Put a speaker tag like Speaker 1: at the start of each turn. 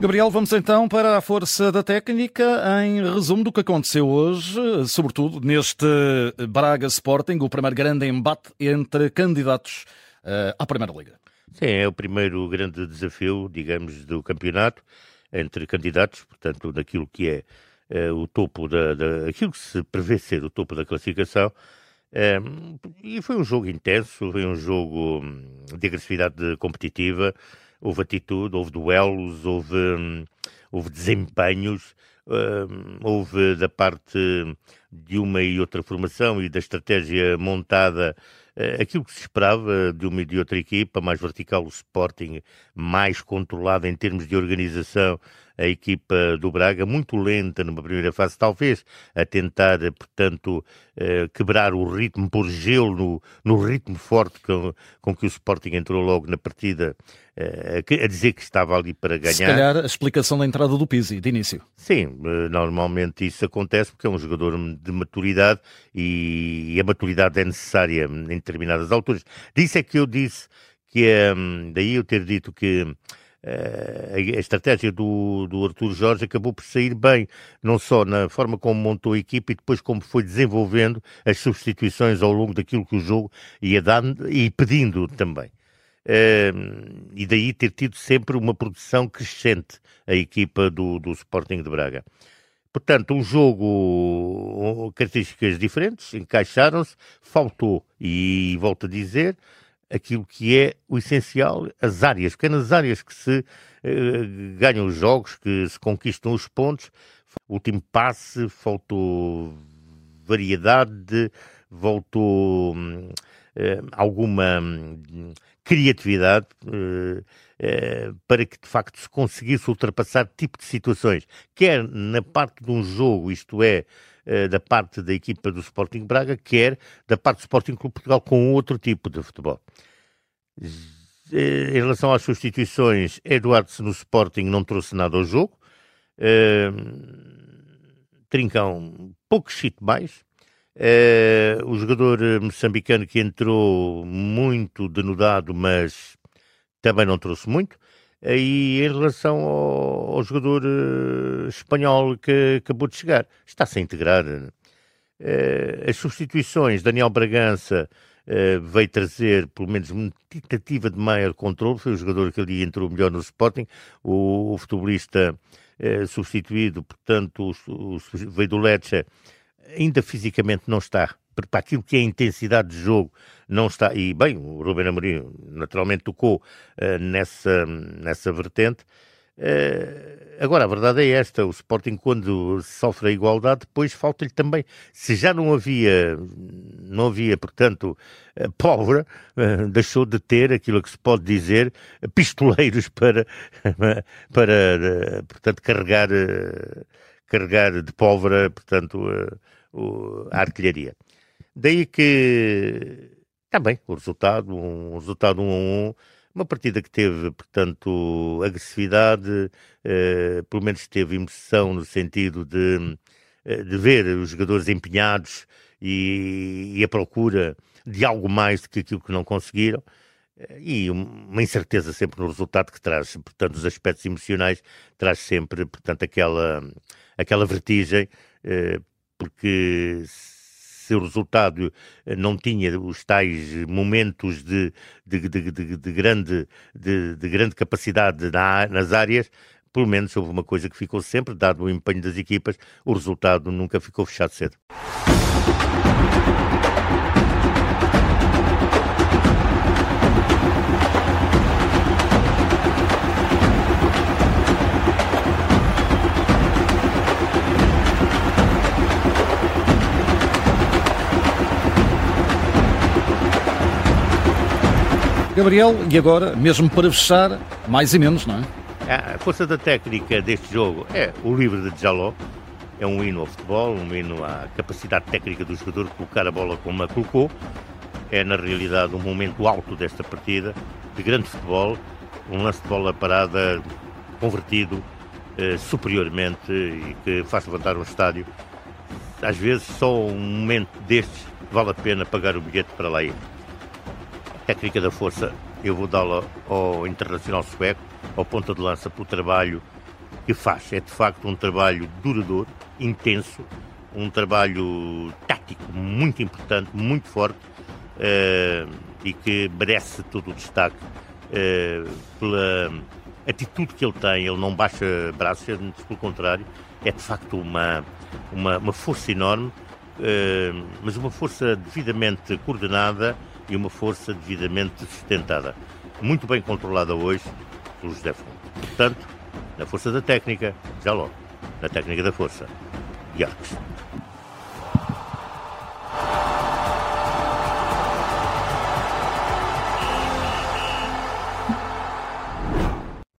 Speaker 1: Gabriel, vamos então para a força da técnica em resumo do que aconteceu hoje, sobretudo neste Braga Sporting, o primeiro grande embate entre candidatos uh, à Primeira Liga.
Speaker 2: Sim, é o primeiro grande desafio, digamos, do campeonato entre candidatos, portanto, naquilo que é uh, o topo da, da, aquilo que se prevê ser o topo da classificação. Um, e foi um jogo intenso, foi um jogo hum, de agressividade competitiva houve atitude, houve duelos, houve, hum, houve desempenhos, houve da parte de uma e outra formação e da estratégia montada uh, aquilo que se esperava de uma e de outra equipa, mais vertical o Sporting, mais controlado em termos de organização a equipa do Braga, muito lenta numa primeira fase, talvez a tentar, portanto, eh, quebrar o ritmo, pôr gelo no, no ritmo forte com, com que o Sporting entrou logo na partida, eh, a dizer que estava ali para ganhar. Se
Speaker 1: calhar a explicação da entrada do Pizzi, de início.
Speaker 2: Sim, eh, normalmente isso acontece porque é um jogador de maturidade e a maturidade é necessária em determinadas alturas. Disso é que eu disse que, daí eu ter dito que eh, a estratégia do, do Arthur Jorge acabou por sair bem, não só na forma como montou a equipe e depois como foi desenvolvendo as substituições ao longo daquilo que o jogo ia dando e pedindo também. Uh, e daí ter tido sempre uma produção crescente a equipa do, do Sporting de Braga. Portanto, um jogo, características diferentes, encaixaram-se, faltou, e volto a dizer, aquilo que é o essencial, as áreas, pequenas áreas que se uh, ganham os jogos, que se conquistam os pontos. O último passe, faltou variedade, voltou uh, alguma um, criatividade uh, para que de facto se conseguisse ultrapassar tipo de situações, quer na parte de um jogo, isto é, da parte da equipa do Sporting Braga, quer da parte do Sporting Clube Portugal com outro tipo de futebol. Em relação às substituições, Eduardo no Sporting não trouxe nada ao jogo. Trincão, pouco chute mais. Uh, o jogador moçambicano que entrou muito denudado, mas também não trouxe muito. Uh, e em relação ao, ao jogador uh, espanhol que acabou de chegar, está-se a integrar. as substituições, Daniel Bragança veio trazer pelo menos uma tentativa de maior controle, foi o jogador que ali entrou melhor no Sporting, o, o futebolista substituído, portanto, o, o, veio do Lecce, ainda fisicamente não está, para aquilo que é a intensidade de jogo, não está, e bem, o Ruben Amorim naturalmente tocou uh, nessa, nessa vertente, Uh, agora, a verdade é esta: o Sporting, quando sofre a igualdade, depois falta-lhe também. Se já não havia, não havia portanto, uh, deixou de ter aquilo que se pode dizer pistoleiros para, para portanto, carregar, carregar de pólvora, portanto, a artilharia. Daí que, também, o resultado, um resultado 1 um a 1. Um, uma partida que teve, portanto, agressividade, eh, pelo menos teve emoção no sentido de, eh, de ver os jogadores empenhados e, e, a procura de algo mais do que aquilo que não conseguiram. E uma incerteza sempre no resultado que traz, portanto, os aspectos emocionais, traz sempre, portanto, aquela, aquela vertigem, eh, porque se o resultado eh, não tinha os tais momentos de, de, de, de grande, de, grande capacidade na, nas áreas, pelo menos houve uma coisa que ficou sempre, dado o empenho das equipas, o resultado nunca ficou fechado cedo.
Speaker 1: Gabriel, e agora, mesmo para fechar, mais e menos, não
Speaker 2: é? A força da técnica deste jogo é o livre de Jaló, é um hino ao futebol, um hino à capacidade técnica do jogador de colocar a bola como a colocou. É, na realidade, um momento alto desta partida, de grande futebol, um lance de bola parada convertido eh, superiormente e que faz levantar um estádio. Às vezes, só um momento destes vale a pena pagar o bilhete para lá ir técnica da força eu vou dá-la ao Internacional Sueco, ao ponta de lança, pelo trabalho que faz. É de facto um trabalho duradouro, intenso, um trabalho tático muito importante, muito forte uh, e que merece todo o destaque uh, pela atitude que ele tem. Ele não baixa braços, pelo contrário, é de facto uma, uma, uma força enorme, uh, mas uma força devidamente coordenada e uma força devidamente sustentada. Muito bem controlada hoje pelo José Fonte. Portanto, na força da técnica, já logo, na técnica da força. Yarks.